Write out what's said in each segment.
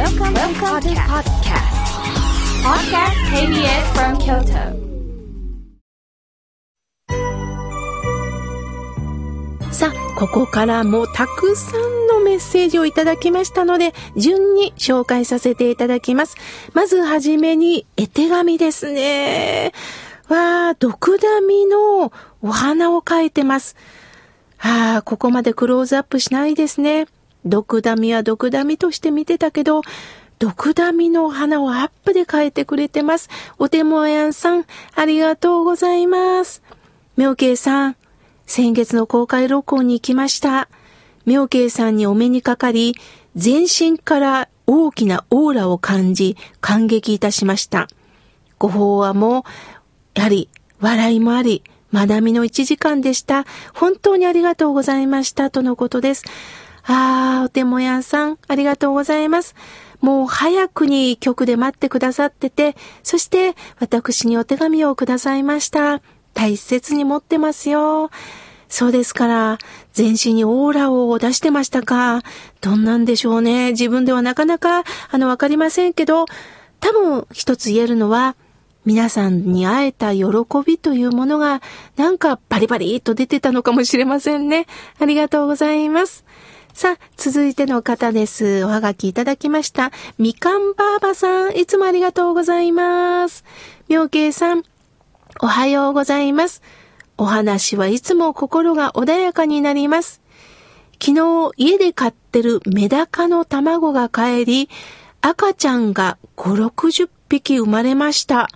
Welcome, Welcome to podcast. Podcast KBS from Kyoto. さあ、ここからもたくさんのメッセージをいただきましたので、順に紹介させていただきます。まずはじめに、絵手紙ですね。わあ、毒ダミのお花を描いてます。はあ、ここまでクローズアップしないですね。毒ダミは毒ダミとして見てたけど、毒ダミの花をアップで描いてくれてます。お手もやんさん、ありがとうございます。妙慶さん、先月の公開録音に行きました。妙慶さんにお目にかかり、全身から大きなオーラを感じ、感激いたしました。ご法話もやはり、笑いもあり、学びの1時間でした。本当にありがとうございました。とのことです。あー、お手もやさん、ありがとうございます。もう早くに曲で待ってくださってて、そして私にお手紙をくださいました。大切に持ってますよ。そうですから、全身にオーラを出してましたか。どんなんでしょうね。自分ではなかなか、あの、わかりませんけど、多分一つ言えるのは、皆さんに会えた喜びというものがなんかパリパリと出てたのかもしれませんね。ありがとうございます。さあ、続いての方です。おはがきいただきました。みかんばあばさん、いつもありがとうございます。妙慶さん、おはようございます。お話はいつも心が穏やかになります。昨日家で飼ってるメダカの卵が帰り、赤ちゃんが5、60匹生まれました。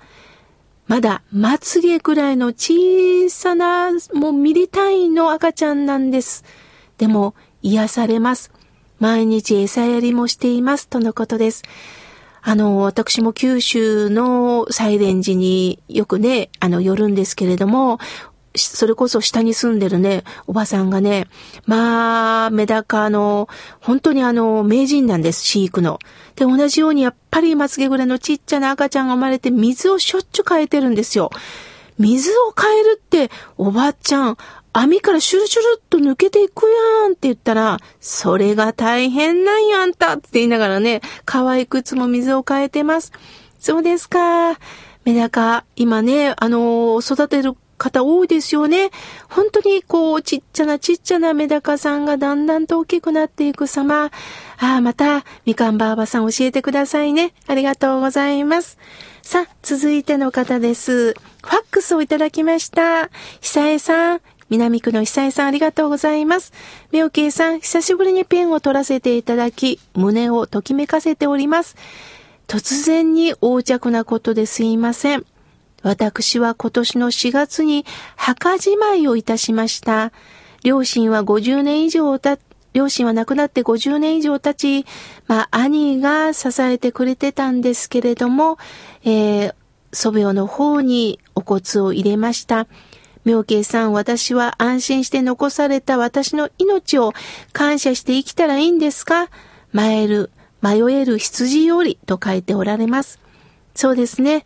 まだまつげぐらいの小さな、もうミリ単位の赤ちゃんなんです。でも癒されます。毎日餌やりもしています。とのことです。あの、私も九州のサイレンジによくね、あの、寄るんですけれども、それこそ下に住んでるね、おばさんがね、まあ、メダカの、本当にあの、名人なんです、飼育の。で、同じようにやっぱりまつげぐらいのちっちゃな赤ちゃんが生まれて水をしょっちゅう変えてるんですよ。水を変えるって、おばちゃん、網からシュルシュルっと抜けていくやんって言ったら、それが大変なんやあんたって言いながらね、可愛くつも水を変えてます。そうですか。メダカ、今ね、あの育てる方多いですよね。本当にこう、ちっちゃなちっちゃなメダカさんがだんだんと大きくなっていく様。ああ、また、みかんばあばさん教えてくださいね。ありがとうございます。さあ、続いての方です。ファックスをいただきました。久江さん、南区の久江さんありがとうございます。みおけいさん、久しぶりにペンを取らせていただき、胸をときめかせております。突然に横着なことですいません。私は今年の4月に墓じまいをいたしました。両親は50年以上た、両親は亡くなって50年以上経ち、まあ兄が支えてくれてたんですけれども、えー、祖母の方にお骨を入れました。妙慶さん、私は安心して残された私の命を感謝して生きたらいいんですか？迷える、迷える羊よりと書いておられます。そうですね。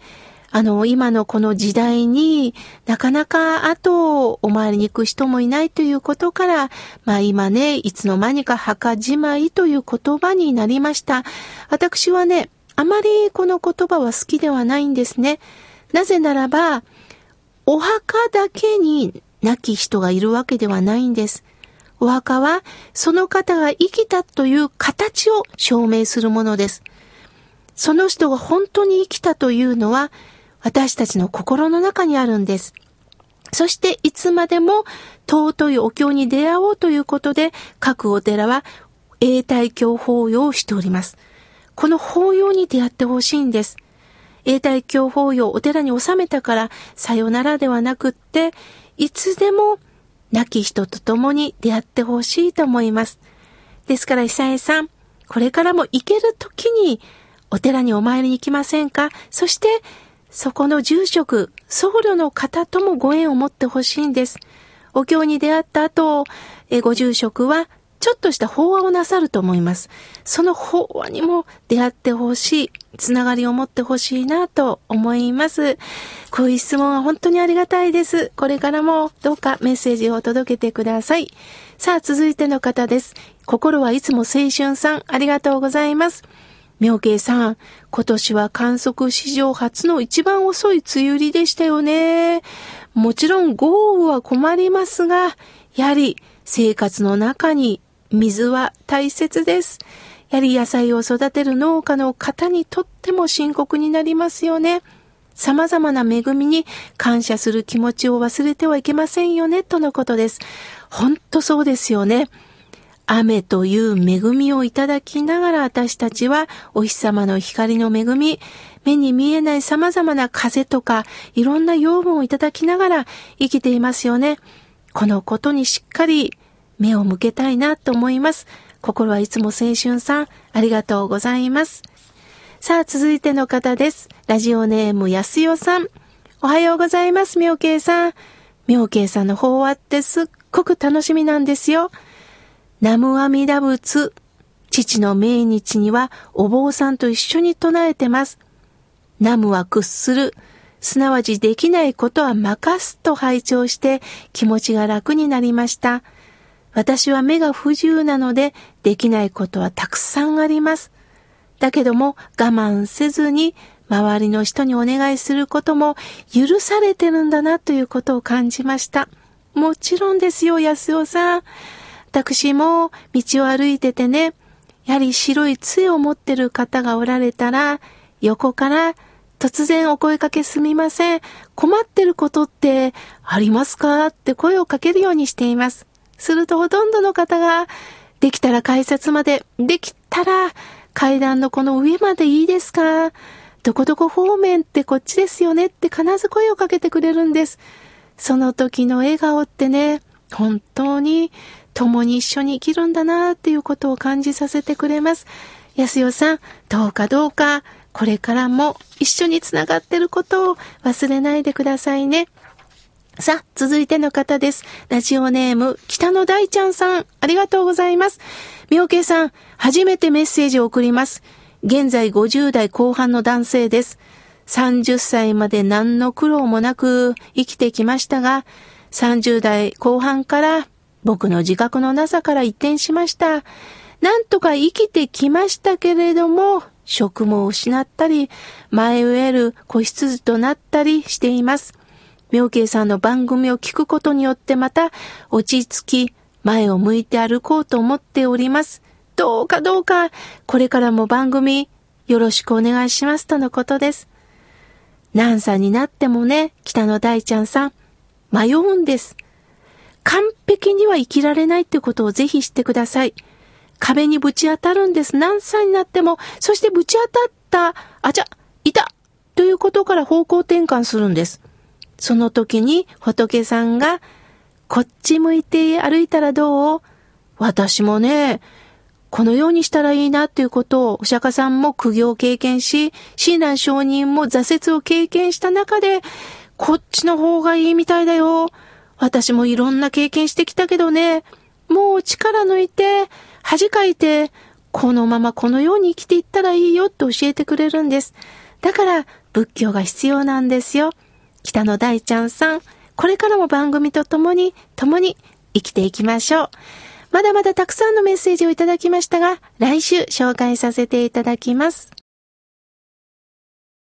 あの、今のこの時代になかなか後をお参りに行く人もいないということから、まあ今ね、いつの間にか墓じまいという言葉になりました。私はね、あまりこの言葉は好きではないんですね。なぜならば、お墓だけに亡き人がいるわけではないんです。お墓はその方が生きたという形を証明するものです。その人が本当に生きたというのは私たちの心の中にあるんです。そしていつまでも尊いお経に出会おうということで各お寺は永代経法要をしております。この法要に出会ってほしいんです。永代経法要お寺に収めたからさよならではなくって、いつでも亡き人と共に出会ってほしいと思います。ですから久江さん、これからも行ける時にお寺にお参りに行きませんか？そしてそこの住職、僧侶の方ともご縁を持ってほしいんです。お経に出会った後、えご住職はちょっとした法話をなさると思います。その法話にも出会ってほしい、つながりを持ってほしいなと思います。こういう質問は本当にありがたいです。これからもどうかメッセージを届けてください。さあ、続いての方です。心はいつも青春さん、ありがとうございます。妙慶さん、今年は観測史上初の一番遅い梅雨入りでしたよね。もちろん豪雨は困りますが、やはり生活の中に水は大切です。やはり野菜を育てる農家の方にとっても深刻になりますよね。様々な恵みに感謝する気持ちを忘れてはいけませんよね、とのことです。ほんとそうですよね。雨という恵みをいただきながら私たちはお日様の光の恵み、目に見えない様々な風とかいろんな養分をいただきながら生きていますよね。このことにしっかり目を向けたいなと思います。心はいつも青春さん、ありがとうございます。さあ、続いての方です。ラジオネームやすよさん。おはようございます、みょうけいさん。みょうけいさんの法話ってすっごく楽しみなんですよ。ナムアミダ仏。父の命日にはお坊さんと一緒に唱えてます。ナムは屈する。すなわちできないことは任すと拝聴して気持ちが楽になりました。私は目が不自由なのでできないことはたくさんあります。だけども我慢せずに周りの人にお願いすることも許されてるんだなということを感じました。もちろんですよ、安尾さん。私も道を歩いててね、やはり白い杖を持ってる方がおられたら、横から突然お声かけすみません。困ってることってありますか？って声をかけるようにしています。するとほとんどの方が、できたら改札まで、できたら階段のこの上までいいですか？どこどこ方面ってこっちですよねって必ず声をかけてくれるんです。その時の笑顔ってね、本当に共に一緒に生きるんだなっていうことを感じさせてくれます。安代さん、どうかどうか、これからも一緒につながってることを忘れないでくださいね。さあ、続いての方です。ラジオネーム、北野大ちゃんさん、ありがとうございます。みょうけいさん、初めてメッセージを送ります。現在50代後半の男性です。30歳まで何の苦労もなく生きてきましたが、30代後半から僕の自覚のなさから一転しました。なんとか生きてきましたけれども、職も失ったり、前植える子羊となったりしています。妙慶さんの番組を聞くことによってまた落ち着き、前を向いて歩こうと思っております。どうかどうか、これからも番組よろしくお願いしますとのことです。何歳になってもね、北野大ちゃんさん、迷うんです。完璧には生きられないってことをぜひ知ってください。壁にぶち当たるんです。何歳になっても、そしてぶち当たった、あちゃ、いたということから方向転換するんです。その時に仏さんが、こっち向いて歩いたらどう？私もね、このようにしたらいいなっていうことをお釈迦さんも苦行を経験し、親鸞上人も挫折を経験した中で、こっちの方がいいみたいだよ。私もいろんな経験してきたけどね、もう力抜いて、恥かいて、このままこのように生きていったらいいよって教えてくれるんです。だから仏教が必要なんですよ。北野大ちゃんさん、これからも番組と共に、共に生きていきましょう。まだまだたくさんのメッセージをいただきましたが、来週紹介させていただきます。